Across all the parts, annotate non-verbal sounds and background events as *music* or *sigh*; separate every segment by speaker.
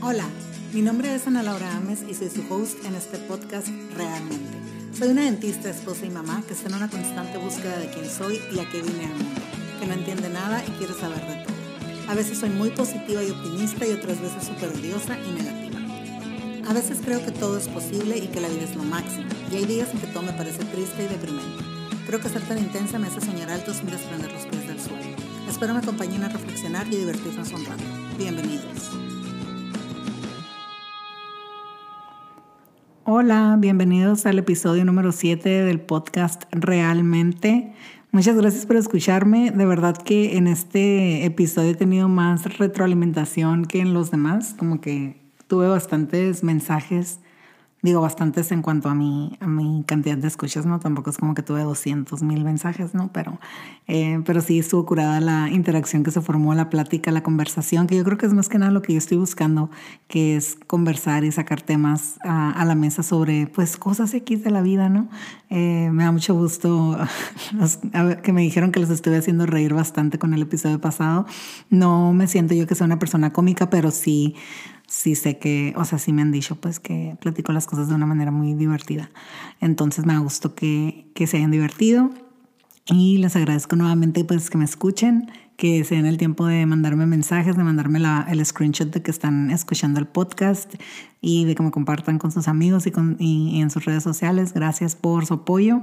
Speaker 1: Hola, mi nombre es Ana Laura Ames y soy su host en este podcast Realmente. Soy una dentista, esposa y mamá que está en una constante búsqueda de quién soy y a qué vine al mundo, que no entiende nada y quiere saber de todo. A veces soy muy positiva y optimista y otras veces súper odiosa y negativa. A veces creo que todo es posible y que la vida es lo máximo, y hay días en que todo me parece triste y deprimente. Creo que ser tan intensa me hace soñar alto sin desprender los pies del suelo. Espero me acompañen a reflexionar y divertirnos un rato. Bienvenidos. Hola, bienvenidos al episodio número 7 del podcast Realmente. Muchas gracias por escucharme. De verdad que en este episodio he tenido más retroalimentación que en los demás. Como que tuve bastantes mensajes digo bastantes en cuanto a mi, a mi cantidad de escuchas, ¿no? Tampoco es como que tuve 200 mil mensajes, ¿no? Pero, eh, pero sí estuvo curada la interacción que se formó, la plática, la conversación, que yo creo que es más que nada lo que yo estoy buscando, que es conversar y sacar temas a, a la mesa sobre, pues, cosas X de la vida, ¿no? Eh, me da mucho gusto *laughs* que me dijeron que los estuve haciendo reír bastante con el episodio pasado. No me siento yo que sea una persona cómica, pero sí sí sé que, o sea, sí me han dicho pues que platico las cosas de una manera muy divertida. Entonces me gustó que, que se hayan divertido y les agradezco nuevamente pues que me escuchen, que se den el tiempo de mandarme mensajes, de mandarme la, el screenshot de que están escuchando el podcast y de que me compartan con sus amigos y, con, y en sus redes sociales. Gracias por su apoyo,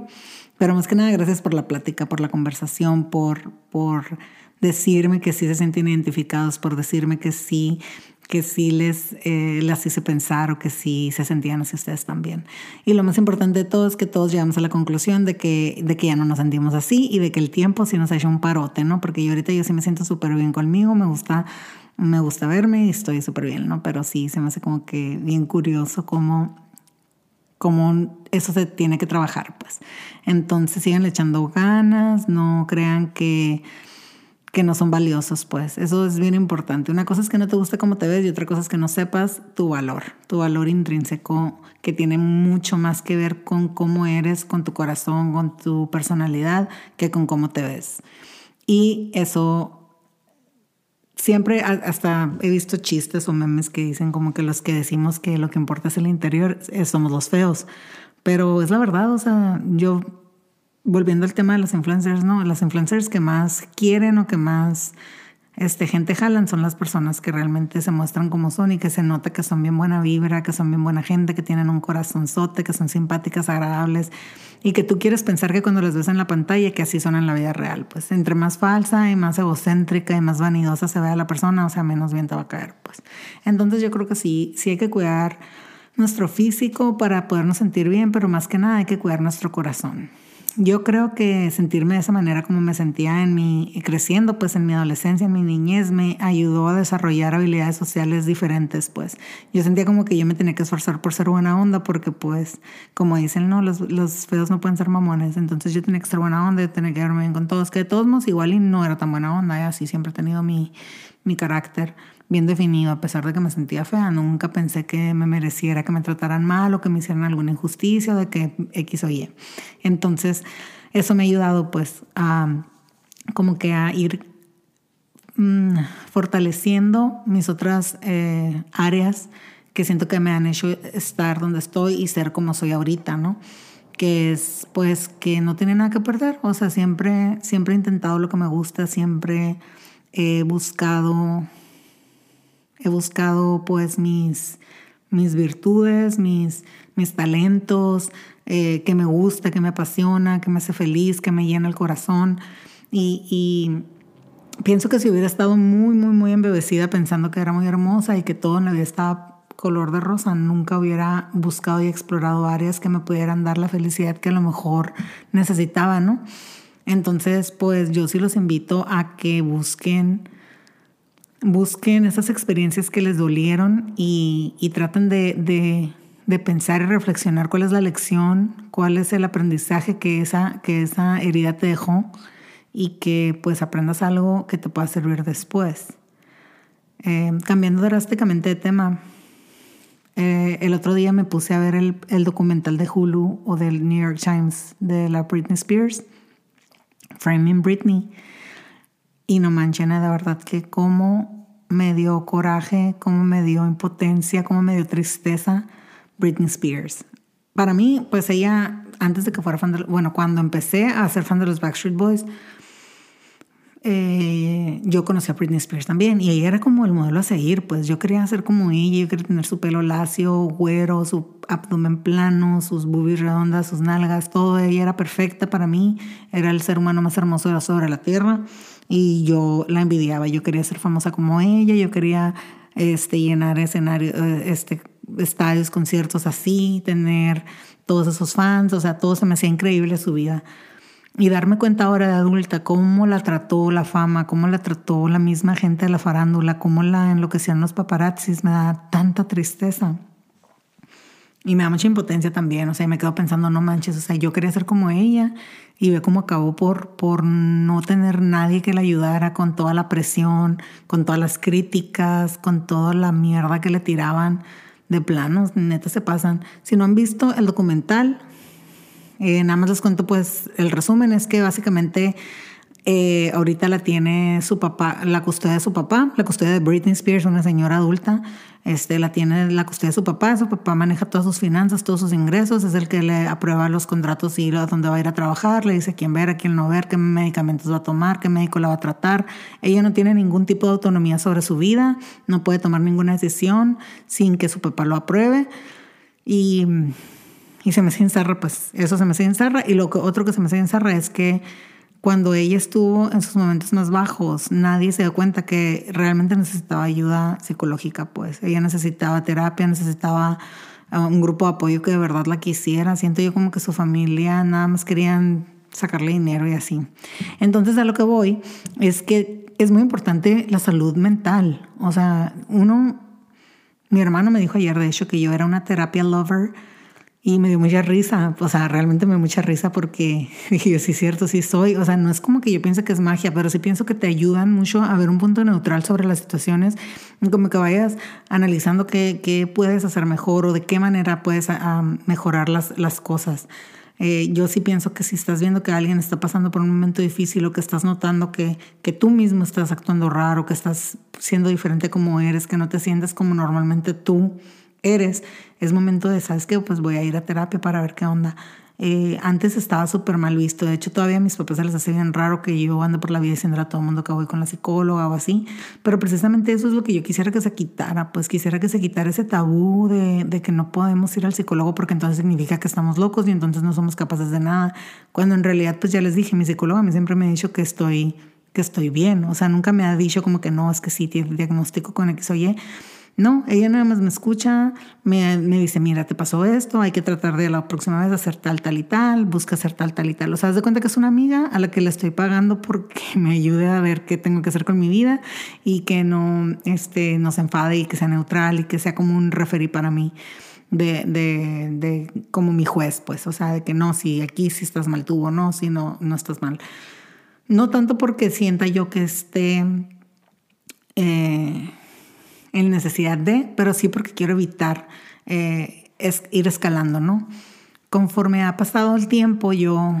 Speaker 1: pero más que nada gracias por la plática, por la conversación, por, por decirme que sí se sienten identificados, por decirme que sí que sí les, eh, las hice pensar o que sí se sentían así ustedes también. Y lo más importante de todo es que todos llegamos a la conclusión de que, de que ya no nos sentimos así y de que el tiempo sí nos ha hecho un parote, ¿no? Porque yo ahorita yo sí me siento súper bien conmigo, me gusta, me gusta verme y estoy súper bien, ¿no? Pero sí se me hace como que bien curioso cómo, cómo eso se tiene que trabajar, pues. Entonces sigan echando ganas, no crean que que no son valiosos, pues. Eso es bien importante. Una cosa es que no te guste cómo te ves y otra cosa es que no sepas tu valor, tu valor intrínseco, que tiene mucho más que ver con cómo eres, con tu corazón, con tu personalidad, que con cómo te ves. Y eso siempre, hasta he visto chistes o memes que dicen como que los que decimos que lo que importa es el interior, somos los feos. Pero es la verdad, o sea, yo volviendo al tema de los influencers, ¿no? Las influencers que más quieren o que más este, gente jalan son las personas que realmente se muestran como son y que se nota que son bien buena vibra, que son bien buena gente, que tienen un corazonzote, que son simpáticas, agradables y que tú quieres pensar que cuando las ves en la pantalla que así son en la vida real. Pues entre más falsa y más egocéntrica y más vanidosa se vea la persona, o sea, menos bien te va a caer. Pues. Entonces yo creo que sí, sí hay que cuidar nuestro físico para podernos sentir bien, pero más que nada hay que cuidar nuestro corazón. Yo creo que sentirme de esa manera como me sentía en mi creciendo, pues en mi adolescencia, en mi niñez, me ayudó a desarrollar habilidades sociales diferentes, pues. Yo sentía como que yo me tenía que esforzar por ser buena onda porque, pues, como dicen, no, los, feos no pueden ser mamones, entonces yo tenía que ser buena onda, tenía que verme bien con todos, que de todos modos igual y no era tan buena onda, y así siempre he tenido mi, mi carácter bien definido, a pesar de que me sentía fea, nunca pensé que me mereciera que me trataran mal o que me hicieran alguna injusticia o de que X o Y. Entonces, eso me ha ayudado pues a como que a ir mm, fortaleciendo mis otras eh, áreas que siento que me han hecho estar donde estoy y ser como soy ahorita, ¿no? Que es pues que no tiene nada que perder, o sea, siempre, siempre he intentado lo que me gusta, siempre he buscado He buscado pues mis, mis virtudes, mis, mis talentos, eh, que me gusta, que me apasiona, que me hace feliz, que me llena el corazón. Y, pienso que si hubiera estado muy, muy, muy embebecida pensando que era muy hermosa y que todo en la vida estaba color de rosa, nunca hubiera buscado y explorado áreas que me pudieran dar la felicidad que a lo mejor necesitaba, ¿no? Entonces, pues yo sí los invito a que busquen busquen esas experiencias que les dolieron y, traten de, pensar y reflexionar cuál es la lección, cuál es el aprendizaje que esa, que esa herida te dejó y que pues aprendas algo que te pueda servir después. Eh, cambiando drásticamente de tema, eh, el otro día me puse a ver el, el, documental de Hulu o del New York Times de la Britney Spears, Framing Britney. Y no manchen, de verdad que cómo me dio coraje, cómo me dio impotencia, cómo me dio tristeza Britney Spears. Para mí, pues ella, antes de que fuera fan de, bueno, cuando empecé a ser fan de los Backstreet Boys, eh, yo conocí a Britney Spears también y ella era como el modelo a seguir, pues yo quería ser como ella, yo quería tener su pelo lacio, güero, su abdomen plano, sus boobies redondas, sus nalgas, todo ella era perfecta para mí, era el ser humano más hermoso sobre la tierra y yo la envidiaba, yo quería ser famosa como ella, yo quería este, llenar escenarios, eh, este, estadios, conciertos así, tener todos esos fans, o sea, todo se me hacía increíble su vida y darme cuenta ahora de adulta cómo la trató la fama, cómo la trató la misma gente de la farándula, cómo la enloquecían los paparazzis, me da tanta tristeza. Y me da mucha impotencia también, o sea, me quedo pensando, no manches, o sea, yo quería ser como ella y ve cómo acabó por, por no tener nadie que la ayudara con toda la presión, con todas las críticas, con toda la mierda que le tiraban de planos, neta se pasan. Si no han visto el documental, eh, nada más les cuento pues el resumen es que básicamente eh, ahorita la tiene su papá, la custodia de su papá, la custodia de Britney Spears, una señora adulta, este, la tiene la custodia de su papá, su papá maneja todas sus finanzas, todos sus ingresos, es el que le aprueba los contratos y a dónde va a ir a trabajar, le dice quién ver, a quién no ver, qué medicamentos va a tomar, qué médico la va a tratar. Ella no tiene ningún tipo de autonomía sobre su vida, no puede tomar ninguna decisión sin que su papá lo apruebe. Y y se me hace ensarra, pues eso se me hace ensarra. Y lo que, otro que se me hace ensarra es que cuando ella estuvo en sus momentos más bajos, nadie se dio cuenta que realmente necesitaba ayuda psicológica, pues ella necesitaba terapia, necesitaba uh, un grupo de apoyo que de verdad la quisiera. Siento yo como que su familia nada más querían sacarle dinero y así. Entonces a lo que voy es que es muy importante la salud mental. O sea, uno, mi hermano me dijo ayer de hecho que yo era una terapia lover y me dio mucha risa, o sea, realmente me dio mucha risa porque *laughs* dije yo, sí cierto, sí soy. O sea, no es como que yo piense que es magia, pero sí pienso que te ayudan mucho a ver un punto neutral sobre las situaciones, como que vayas analizando qué, qué puedes hacer mejor o de qué manera puedes mejorar las, las cosas. Eh, yo sí pienso que si estás viendo que alguien está pasando por un momento difícil o que estás notando que, que tú mismo estás actuando raro, que estás siendo diferente como eres, que no te sientes como normalmente tú eres, es momento de, ¿sabes qué? Pues voy a ir a terapia para ver qué onda. Eh, antes estaba súper mal visto. De hecho, todavía a mis papás se les hace bien raro que yo ande por la vida diciendo a todo el mundo que voy con la psicóloga o así. Pero precisamente eso es lo que yo quisiera que se quitara. Pues quisiera que se quitara ese tabú de, de que no podemos ir al psicólogo porque entonces significa que estamos locos y entonces no somos capaces de nada. Cuando en realidad, pues ya les dije, mi psicóloga a mí siempre me ha dicho que estoy que estoy bien. O sea, nunca me ha dicho como que no, es que sí, tiene diagnóstico con X o Y. No, ella nada más me escucha, me, dice, mira, te pasó esto, hay que tratar de la próxima vez hacer tal, tal y tal, busca hacer tal, tal y tal. O sea, haz de cuenta que es una amiga a la que le estoy pagando porque *laughs* me ayude a ver qué tengo que hacer con mi vida y que no, este, no se enfade y que sea neutral y que sea como un referí para mí. De, de, de, como mi juez, pues, o sea, de que no, si aquí sí estás mal tú o no, si no, no estás mal. No tanto porque sienta yo que esté eh, en necesidad de, pero sí porque quiero evitar eh, es ir escalando, ¿no? Conforme ha pasado el tiempo, yo,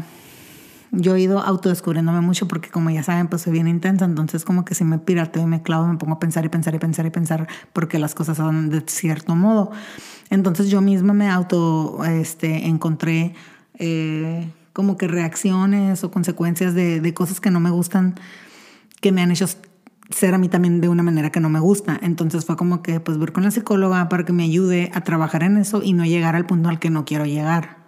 Speaker 1: yo he ido autodescubriéndome mucho porque como ya saben, pues soy bien intensa, entonces como que si me pirateo y me clavo, me pongo a pensar y pensar y pensar y pensar porque las cosas son de cierto modo. Entonces yo misma me auto este, encontré eh, como que reacciones o consecuencias de, de cosas que no me gustan, que me han hecho ser a mí también de una manera que no me gusta. Entonces fue como que pues voy con la psicóloga para que me ayude a trabajar en eso y no llegar al punto al que no quiero llegar.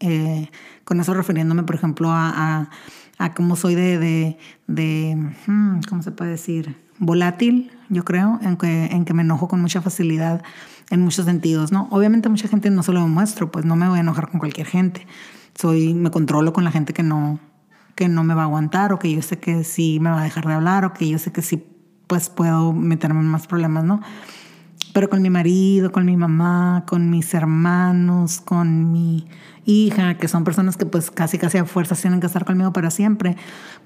Speaker 1: Eh, con eso refiriéndome, por ejemplo, a, a, cómo soy de, de, de hmm, ¿cómo se puede decir? Volátil, yo creo, en que, en que me enojo con mucha facilidad en muchos sentidos, ¿no? Obviamente mucha gente no se lo demuestro, pues no me voy a enojar con cualquier gente. Soy, me controlo con la gente que no, que no me va a aguantar o que yo sé que sí me va a dejar de hablar o que yo sé que sí pues puedo meterme en más problemas, ¿no? Pero con mi marido, con mi mamá, con mis hermanos, con mi hija, que son personas que pues casi casi a fuerzas tienen que estar conmigo para siempre,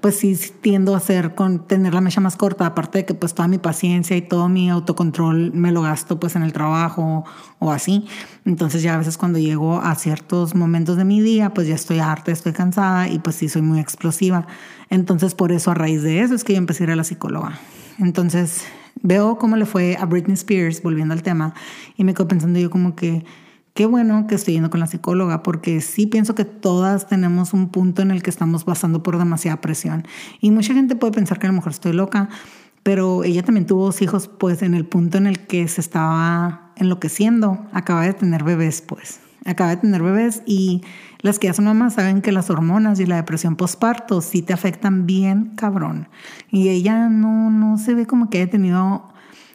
Speaker 1: pues sí tiendo a hacer con tener la mecha más corta, aparte de que pues toda mi paciencia y todo mi autocontrol me lo gasto pues en el trabajo o así. Entonces ya a veces cuando llego a ciertos momentos de mi día, pues ya estoy harta, estoy cansada y pues sí soy muy explosiva. Entonces por eso a raíz de eso es que yo empecé a ir a la psicóloga. Entonces veo cómo le fue a Britney Spears, volviendo al tema, y me quedo pensando yo como que qué bueno que estoy yendo con la psicóloga, porque sí pienso que todas tenemos un punto en el que estamos pasando por demasiada presión. Y mucha gente puede pensar que a lo mejor estoy loca, pero ella también tuvo hijos pues en el punto en el que se estaba enloqueciendo, acaba de tener bebés pues, acaba de tener bebés y las que ya son mamás saben que las hormonas y la depresión postparto sí te afectan bien cabrón. Y ella no, no se ve como que haya tenido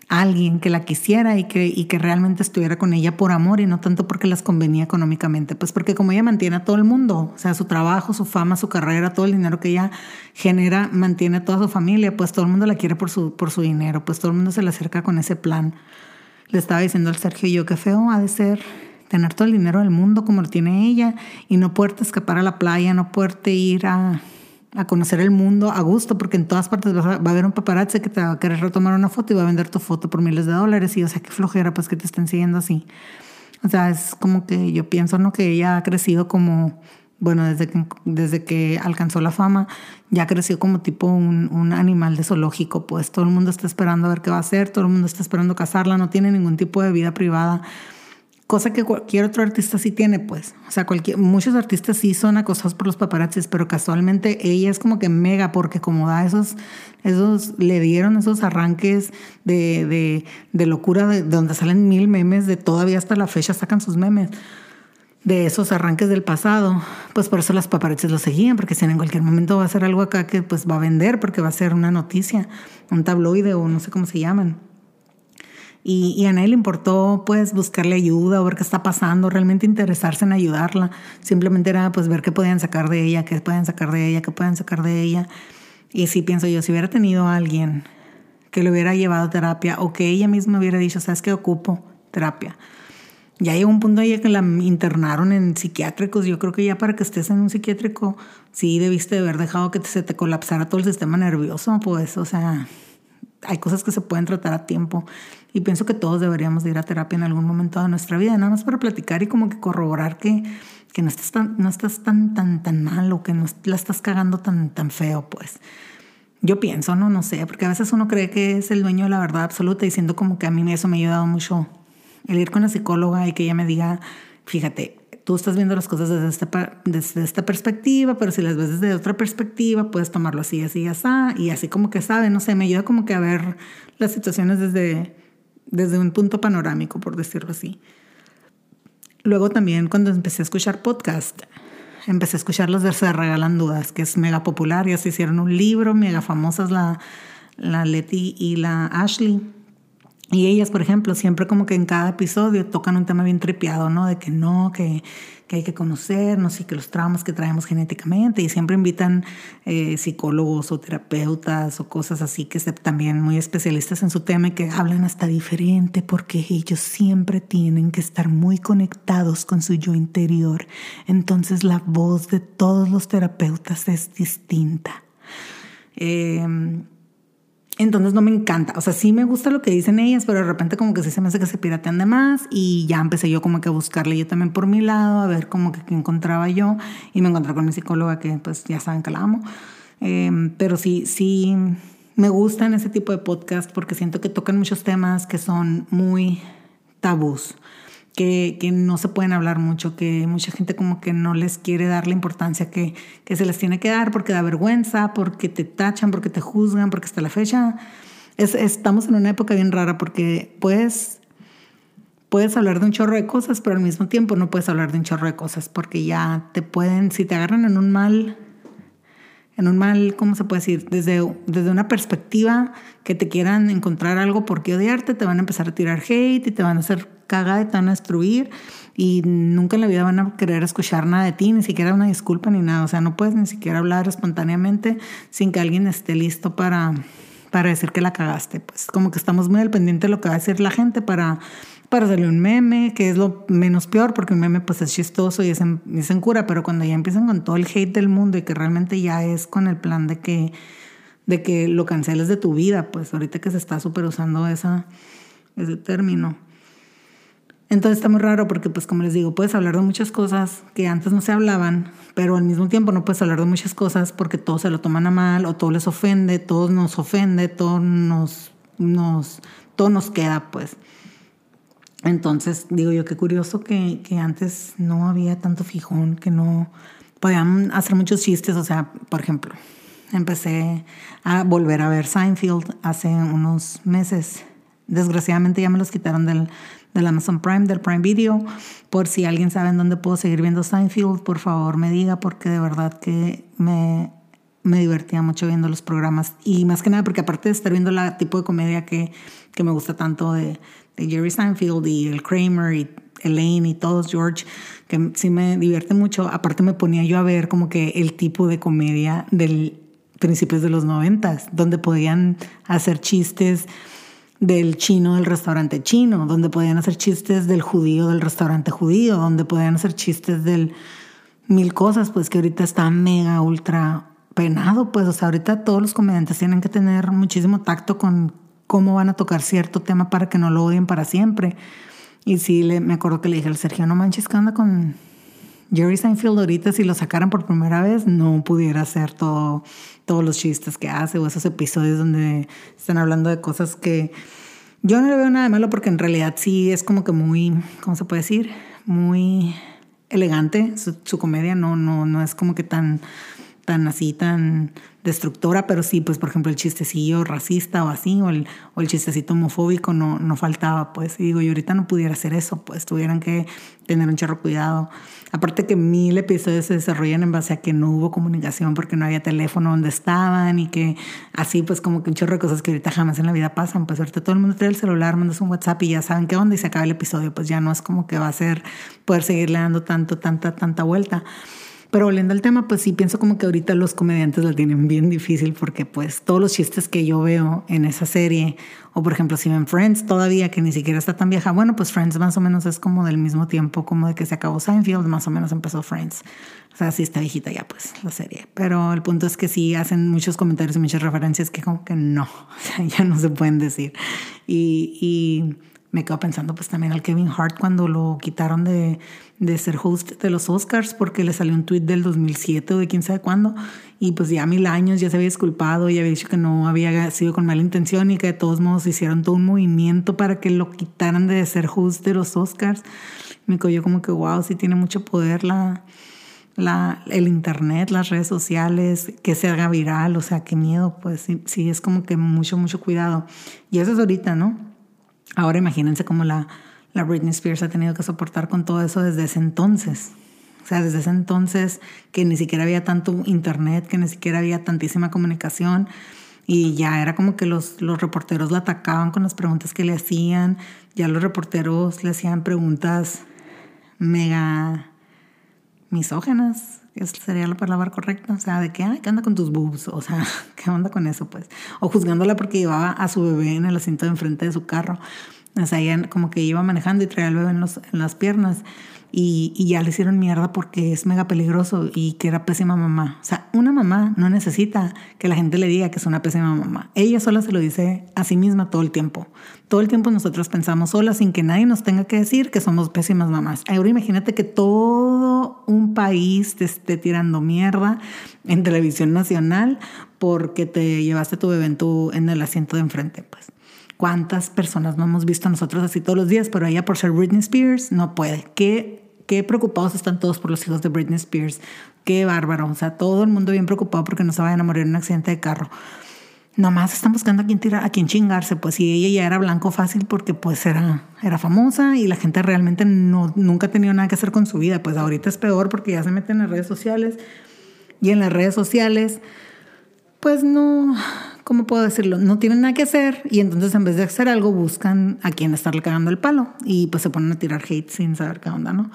Speaker 1: alguien que la quisiera y que, y que realmente estuviera con ella por amor y no tanto porque las convenía económicamente, pues porque como ella mantiene a todo el mundo, o sea, su trabajo, su fama, su carrera, todo el dinero que ella genera, mantiene a toda su familia, pues todo el mundo la quiere por su, por su dinero, pues todo el mundo se le acerca con ese plan. Le estaba diciendo al Sergio yo, qué feo ha de ser tener todo el dinero del mundo como lo tiene ella y no poderte escapar a la playa, no poderte ir a, a conocer el mundo a gusto, porque en todas partes va a haber un paparazzi que te va a querer retomar una foto y va a vender tu foto por miles de dólares y o sea, qué flojera pues que te estén siguiendo así. O sea, es como que yo pienso ¿no? que ella ha crecido como, bueno, desde que, desde que alcanzó la fama, ya creció como tipo un, un animal de zoológico, pues todo el mundo está esperando a ver qué va a hacer, todo el mundo está esperando casarla, no tiene ningún tipo de vida privada cosa que cualquier otro artista sí tiene, pues. O sea, cualquier, muchos artistas sí son acosados por los paparazzis, pero casualmente ella es como que mega, porque como da esos, esos, le dieron esos arranques de, de, locura, de, donde salen mil memes, de todavía hasta la fecha sacan sus memes de esos arranques del pasado, pues por eso las paparazzis lo seguían, porque si en cualquier momento va a ser algo acá que pues va a vender, porque va a ser una noticia, un tabloide o no sé cómo se llaman. Y, a nadie le importó pues buscarle ayuda o ver qué está pasando, realmente interesarse en ayudarla. Simplemente era pues ver qué podían sacar de ella, qué pueden sacar de ella, qué pueden sacar de ella. Y sí pienso yo, si hubiera tenido a alguien que le hubiera llevado a terapia o que ella misma hubiera dicho, sabes que ocupo terapia. Ya llegó un punto ahí que la internaron en psiquiátricos. Yo creo que ya para que estés en un psiquiátrico, sí debiste de haber dejado que se te colapsara todo el sistema nervioso, pues, o sea, hay cosas que se pueden tratar a tiempo y pienso que todos deberíamos ir a terapia en algún momento de nuestra vida, nada más para platicar y como que corroborar que, que no estás tan, no estás tan, tan, tan mal o que no la estás cagando tan, tan feo, pues. Yo pienso, no, no sé, porque a veces uno cree que es el dueño de la verdad absoluta diciendo como que a mí eso me ha ayudado mucho el ir con la psicóloga y que ella me diga, fíjate, tú estás viendo las cosas desde esta, desde esta perspectiva, pero si las ves desde otra perspectiva, puedes tomarlo así, así, así, y así como que sabe, no sé, me ayuda como que a ver las situaciones desde, desde un punto panorámico, por decirlo así. Luego también cuando empecé a escuchar podcast, empecé a escuchar los de Se Regalan Dudas, que es mega popular, ya se hicieron un libro, mega famosas la, la Leti y la Ashley. Y ellas, por ejemplo, siempre como que en cada episodio tocan un tema bien tripeado, ¿no? De que no, que, que hay que conocernos y que los traumas que traemos genéticamente. Y siempre invitan eh, psicólogos o terapeutas o cosas así que se, también muy especialistas en su tema y que hablan hasta diferente porque ellos siempre tienen que estar muy conectados con su yo interior. Entonces la voz de todos los terapeutas es distinta. Eh, entonces no me encanta. O sea, sí me gusta lo que dicen ellas, pero de repente como que sí se me hace que se piratean de más y ya empecé yo como que a buscarle yo también por mi lado, a ver como que qué encontraba yo y me encontré con mi psicóloga que pues ya saben que la amo. Em, pero sí, sí me gustan ese tipo de podcast porque siento que tocan muchos temas que son muy tabús que, no se pueden hablar mucho, que mucha gente como que no les quiere dar la importancia que, se les tiene que dar porque da vergüenza, porque te tachan, porque te juzgan, porque hasta la fecha es, estamos en una época bien rara porque puedes, puedes hablar de un chorro de cosas, pero al mismo tiempo no puedes hablar de un chorro de cosas porque ya te pueden, si te agarran en un mal en un mal, ¿cómo se puede decir? Desde, desde una perspectiva que te quieran encontrar algo por qué odiarte, te van a empezar a tirar hate y te van a hacer cagada y te van a destruir y nunca en la vida van a querer escuchar nada de ti, ni siquiera una disculpa ni nada. O sea, no puedes ni siquiera hablar espontáneamente sin que alguien esté listo para, para decir que la cagaste. Pues como que estamos muy al pendiente de lo que va a decir la gente para para hacerle un meme, que es lo menos peor, porque un meme pues es chistoso y es en, es en cura, pero cuando ya empiezan con todo el hate del mundo y que realmente ya es con el plan de que, de que lo canceles de tu vida, pues ahorita que se está súper usando esa, ese término. Entonces está muy raro porque, pues como les digo, puedes hablar de muchas cosas que antes no se hablaban, pero al mismo tiempo no puedes hablar de muchas cosas porque todos se lo toman a mal o todo les ofende, todos nos ofende, todos nos nos, todo nos queda, pues. Entonces, digo yo, qué curioso que, que antes no había tanto fijón, que no podían hacer muchos chistes, o sea, por ejemplo, empecé a volver a ver Seinfeld hace unos meses. Desgraciadamente ya me los quitaron del, del Amazon Prime, del Prime Video. Por si alguien sabe en dónde puedo seguir viendo Seinfeld, por favor me diga, porque de verdad que me, me divertía mucho viendo los programas. Y más que nada, porque aparte de estar viendo el tipo de comedia que, que me gusta tanto de, de Jerry Seinfeld y el Kramer y Elaine y todos, George, que sí me divierte mucho. Aparte me ponía yo a ver como que el tipo de comedia del principios de los noventas, donde podían hacer chistes del chino del restaurante chino, donde podían hacer chistes del judío del restaurante judío, donde podían hacer chistes del mil cosas, pues que ahorita está mega, ultra penado, pues, o sea, ahorita todos los comediantes tienen que tener muchísimo tacto con cómo van a tocar cierto tema para que no lo odien para siempre. Y sí, le, me acuerdo que le dije al Sergio, no manches, ¿qué onda con Jerry Seinfeld ahorita? Si lo sacaran por primera vez, no pudiera hacer todo todos los chistes que hace o esos episodios donde están hablando de cosas que yo no le veo nada de malo porque en realidad sí es como que muy, ¿cómo se puede decir? Muy elegante su, comedia, no, no, no es como que tan, tan así, tan destructora, pero sí, pues por ejemplo el chistecillo racista o así, o el, o el chistecito homofóbico no, no faltaba, pues, y digo, yo ahorita no pudiera hacer eso, pues tuvieran que tener un charro cuidado. Aparte que mil episodios se desarrollan en base a que no hubo comunicación porque no había teléfono donde estaban y que así pues como que un chorro de cosas que ahorita jamás en la vida pasan, pues ahorita todo el mundo tiene el celular, mandas un WhatsApp y ya saben qué onda y se acaba el episodio, pues ya no es como que va a ser poder seguirle dando tanto, tanta, tanta vuelta. Pero volviendo al tema, pues sí pienso como que ahorita los comediantes la tienen bien difícil porque pues todos los chistes que yo veo en esa serie, o por ejemplo si ven Friends todavía, que ni siquiera está tan vieja, bueno, pues Friends más o menos es como del mismo tiempo como de que se acabó Seinfeld, más o menos empezó Friends. O sea, sí está viejita ya pues la serie. Pero el punto es que sí hacen muchos comentarios y muchas referencias que como que no, o *laughs* sea, ya no se pueden decir. Y, y me quedo pensando pues también al Kevin Hart cuando lo quitaron de, de, ser host de los Oscars porque le salió un tweet del 2007 o de quién sabe cuándo y pues ya mil años ya se había disculpado y había dicho que no había sido con mala intención y que de todos modos hicieron todo un movimiento para que lo quitaran de ser host de los Oscars. Me quedo yo como que wow, sí tiene mucho poder la, la, el internet, las redes sociales, que se haga viral, o sea, qué miedo, pues sí, sí es como que mucho, mucho cuidado. Y eso es ahorita, ¿no? Ahora imagínense cómo la, la Britney Spears ha tenido que soportar con todo eso desde ese entonces. O sea, desde ese entonces que ni siquiera había tanto internet, que ni siquiera había tantísima comunicación y ya era como que los, los reporteros la atacaban con las preguntas que le hacían, ya los reporteros le hacían preguntas mega misógenas, esa sería la palabra correcta, o sea, de que, ay, ¿qué onda con tus boobs? O sea, *laughs* ¿qué onda con eso, pues? O juzgándola porque llevaba a su bebé en el asiento de enfrente de su carro. O sea, ella como que iba manejando y traía al bebé en, los, en las piernas y, ya le hicieron mierda porque es mega peligroso y que era pésima mamá. O sea, una mamá no necesita que la gente le diga que es una pésima mamá. Ella sola se lo dice a sí misma todo el tiempo. Todo el tiempo nosotros pensamos sola sin que nadie nos tenga que decir que somos pésimas mamás. Ahora imagínate que todo un país te esté tirando mierda en televisión nacional porque te llevaste tu bebé en, tu, en el asiento de enfrente, pues. ¿Cuántas personas no hemos visto nosotros así todos los días? Pero ella por ser Britney Spears no puede. Qué, qué preocupados están todos por los hijos de Britney Spears. Qué bárbaro. O sea, todo el mundo bien preocupado porque no se vayan a morir en un accidente de carro. Nomás están buscando a quién tirar, a quién chingarse, pues y ella ya era blanco fácil porque pues era, era famosa y la gente realmente no, nunca ha tenido nada que hacer con su vida. Pues ahorita es peor porque ya se meten en las redes sociales y en las redes sociales pues no, ¿cómo puedo decirlo? No tienen nada que hacer y entonces en vez de hacer algo buscan a quien estarle cagando el palo y pues se ponen a tirar hate sin saber qué onda, ¿no?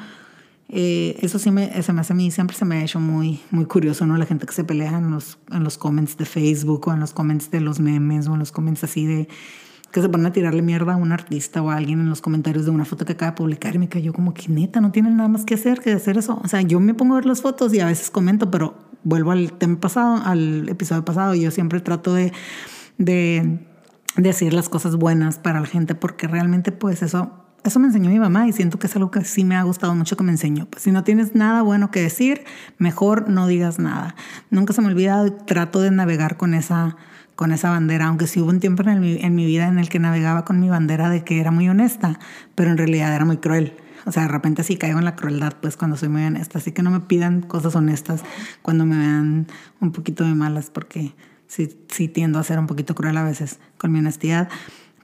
Speaker 1: Eh, eso sí me, se me hace a mí, siempre se me ha hecho muy, muy curioso, ¿no? La gente que se pelea en los, en los comments de Facebook o en los comments de los memes o en los comments así de que se ponen a tirarle mierda a un artista o a alguien en los comentarios de una foto que acaba de publicar y me cayó como que neta, no tienen nada más que hacer que hacer eso. O sea, yo me pongo a ver las fotos y a veces comento, pero vuelvo al tema pasado, al episodio pasado, yo siempre trato de, de decir las cosas buenas para la gente porque realmente pues eso eso me enseñó mi mamá y siento que es algo que sí me ha gustado mucho que me enseñó. Pues si no tienes nada bueno que decir, mejor no digas nada. Nunca se me olvida, trato de navegar con esa, con esa bandera, aunque sí hubo un tiempo en, en mi vida en el que navegaba con mi bandera de que era muy honesta, pero en realidad era muy cruel. O sea, de repente sí caigo en la crueldad, pues cuando soy muy honesta. Así que no me pidan cosas honestas cuando me vean un poquito de malas, porque sí, tiendo a ser un poquito cruel a veces con mi honestidad.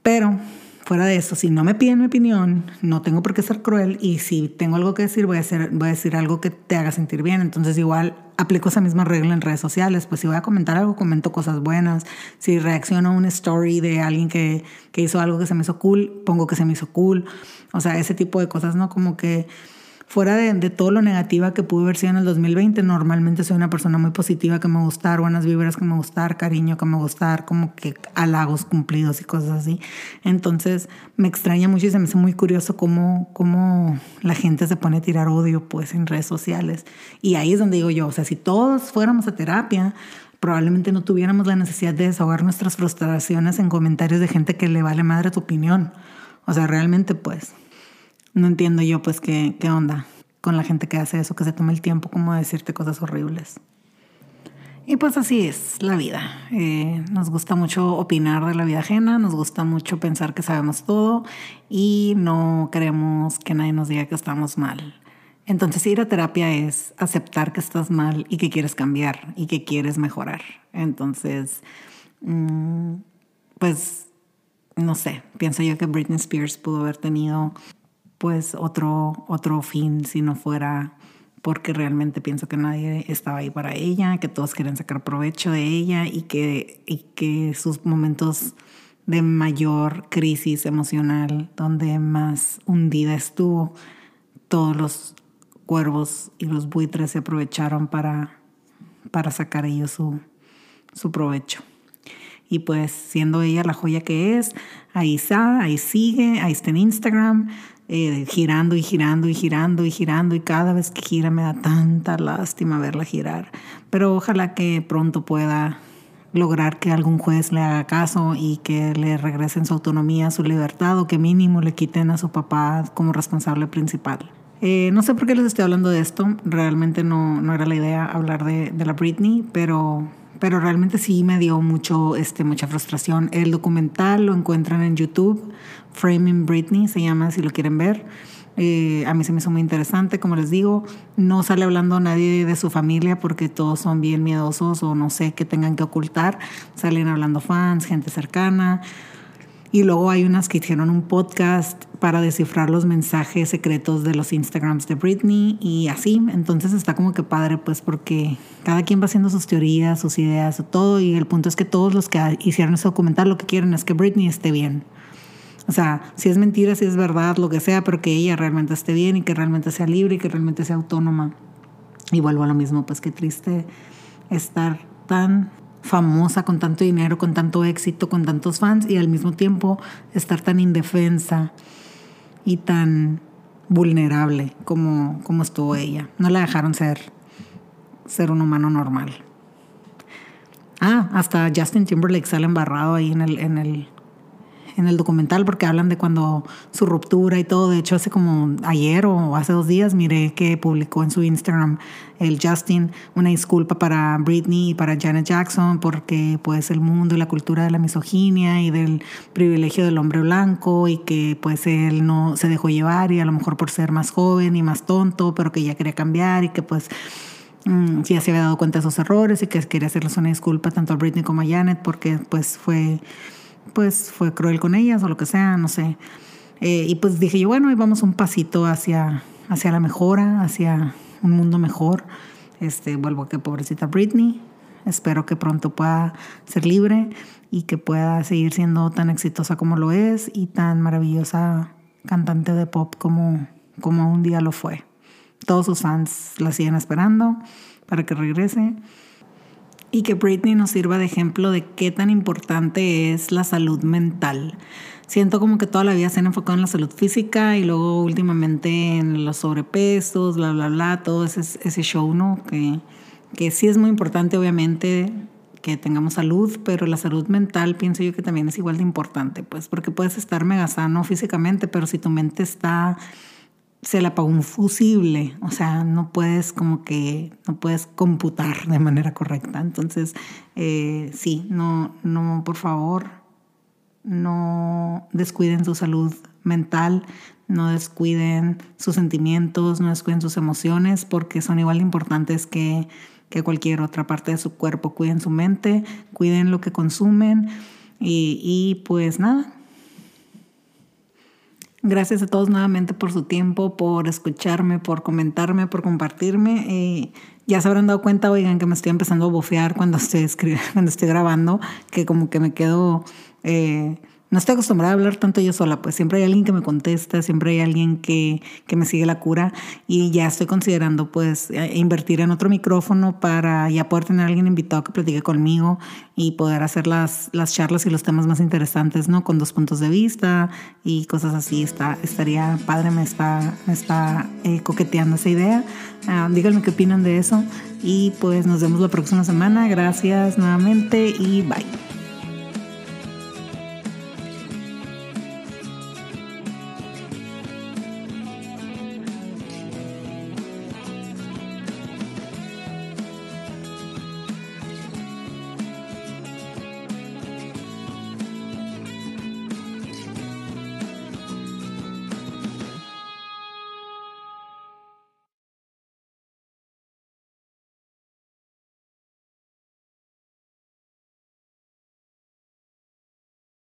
Speaker 1: Pero fuera de eso, si no me piden mi opinión, no tengo por qué ser cruel y si tengo algo que decir, voy a, hacer, voy a decir algo que te haga sentir bien. Entonces igual aplico esa misma regla en redes sociales. Pues si voy a comentar algo, comento cosas buenas. Si reacciono a una story de alguien que, que hizo algo que se me hizo cool, pongo que se me hizo cool. O sea, ese tipo de cosas, ¿no? Como que fuera de, todo lo negativa que pude haber sido en el 2020, normalmente soy una persona muy positiva que me gusta, buenas vibras que me gusta, cariño que me gusta, como que halagos cumplidos y cosas así. Entonces me extraña mucho y se me hace muy curioso cómo, cómo la gente se pone a tirar odio pues en redes sociales. Y ahí es donde digo yo, o sea, si todos fuéramos a terapia, probablemente no tuviéramos la necesidad de desahogar nuestras frustraciones en comentarios de gente que le vale madre tu opinión. O sea, realmente pues no entiendo yo pues qué, qué onda con la gente que hace eso, que se toma el tiempo como de decirte cosas horribles. Y pues así es la vida. Eh, nos gusta mucho opinar de la vida ajena, nos gusta mucho pensar que sabemos todo y no queremos que nadie nos diga que estamos mal. Entonces ir a terapia es aceptar que estás mal y que quieres cambiar y que quieres mejorar. Entonces, mm, pues, no sé, pienso yo que Britney Spears pudo haber tenido pues otro, otro fin si no fuera porque realmente pienso que nadie estaba ahí para ella, que todos querían sacar provecho de ella y que, y que sus momentos de mayor crisis emocional, donde más hundida estuvo, todos los cuervos y los buitres se aprovecharon para, para sacar ellos su, su provecho. Y pues siendo ella la joya que es, ahí está, ahí sigue, ahí está en Instagram, eh, girando y girando y girando y girando y cada vez que gira me da tanta lástima verla girar. Pero ojalá que pronto pueda lograr que algún juez le haga caso y que le regresen su autonomía, su libertad o que mínimo le quiten a su papá como responsable principal. Eh, no sé por qué les estoy hablando de esto, realmente no, no era la idea hablar de, de la Britney, pero pero realmente sí me dio mucho, este, mucha frustración. El documental lo encuentran en YouTube, Framing Britney se llama, si lo quieren ver. Eh, a mí se me hizo muy interesante, como les digo, no sale hablando nadie de su familia porque todos son bien miedosos o no sé qué tengan que ocultar. Salen hablando fans, gente cercana. Y luego hay unas que hicieron un podcast para descifrar los mensajes secretos de los Instagrams de Britney y así. Entonces está como que padre, pues porque cada quien va haciendo sus teorías, sus ideas, todo. Y el punto es que todos los que hicieron ese documental lo que quieren es que Britney esté bien. O sea, si es mentira, si es verdad, lo que sea, pero que ella realmente esté bien y que realmente sea libre y que realmente sea autónoma. Y vuelvo a lo mismo, pues qué triste estar tan famosa, con tanto dinero, con tanto éxito, con tantos fans y al mismo tiempo estar tan indefensa y tan vulnerable como, como estuvo ella. No la dejaron ser, ser un humano normal. Ah, hasta Justin Timberlake sale embarrado ahí en el, en el en el documental porque hablan de cuando su ruptura y todo. De hecho, hace como ayer o hace dos días miré que publicó en su Instagram el Justin una disculpa para Britney y para Janet Jackson porque pues el mundo y la cultura de la misoginia y del privilegio del hombre blanco y que pues él no se dejó llevar y a lo mejor por ser más joven y más tonto, pero que ya quería cambiar y que pues mm, ya se había dado cuenta de sus errores y que quería hacerles una disculpa tanto a Britney como a Janet porque pues fue pues fue cruel con ellas o lo que sea, no sé. Eh, y pues dije yo, bueno, y vamos un pasito hacia, hacia la mejora, hacia un mundo mejor. Este, vuelvo a que pobrecita Britney. Espero que pronto pueda ser libre y que pueda seguir siendo tan exitosa como lo es y tan maravillosa cantante de pop como, como un día lo fue. Todos sus fans la siguen esperando para que regrese y que Britney nos sirva de ejemplo de qué tan importante es la salud mental. Siento como que toda la vida se han enfocado en la salud física y luego últimamente en los sobrepesos, bla, bla, bla, todo ese, ese show, ¿no? Que, que sí es muy importante, obviamente, que tengamos salud, pero la salud mental pienso yo que también es igual de importante, pues porque puedes estar mega sano físicamente, pero si tu mente está se le apagó un fusible, o sea, no puedes como que, no puedes computar de manera correcta. Entonces, eh, sí, no, no, por favor, no descuiden su salud mental, no descuiden sus sentimientos, no descuiden sus emociones, porque son igual de importantes que, que cualquier otra parte de su cuerpo. Cuiden su mente, cuiden lo que consumen y, y pues nada, Gracias a todos nuevamente por su tiempo, por escucharme, por comentarme, por compartirme. Eh, ya se habrán dado cuenta, oigan, que me estoy empezando a bofear cuando estoy, *laughs* cuando estoy grabando, que como que me quedo eh, no estoy acostumbrada a hablar tanto yo sola, pues siempre hay alguien que me contesta, siempre hay alguien que, que me sigue la cura y ya estoy considerando pues eh, invertir en otro micrófono para ya poder tener a alguien invitado que platique conmigo y poder hacer las, las charlas y los temas más interesantes, ¿no? Con dos puntos de vista y cosas así. Está, estaría padre, me está, me está eh, coqueteando esa idea. Ah, díganme qué opinan de eso y pues nos vemos la próxima semana. Gracias nuevamente y bye.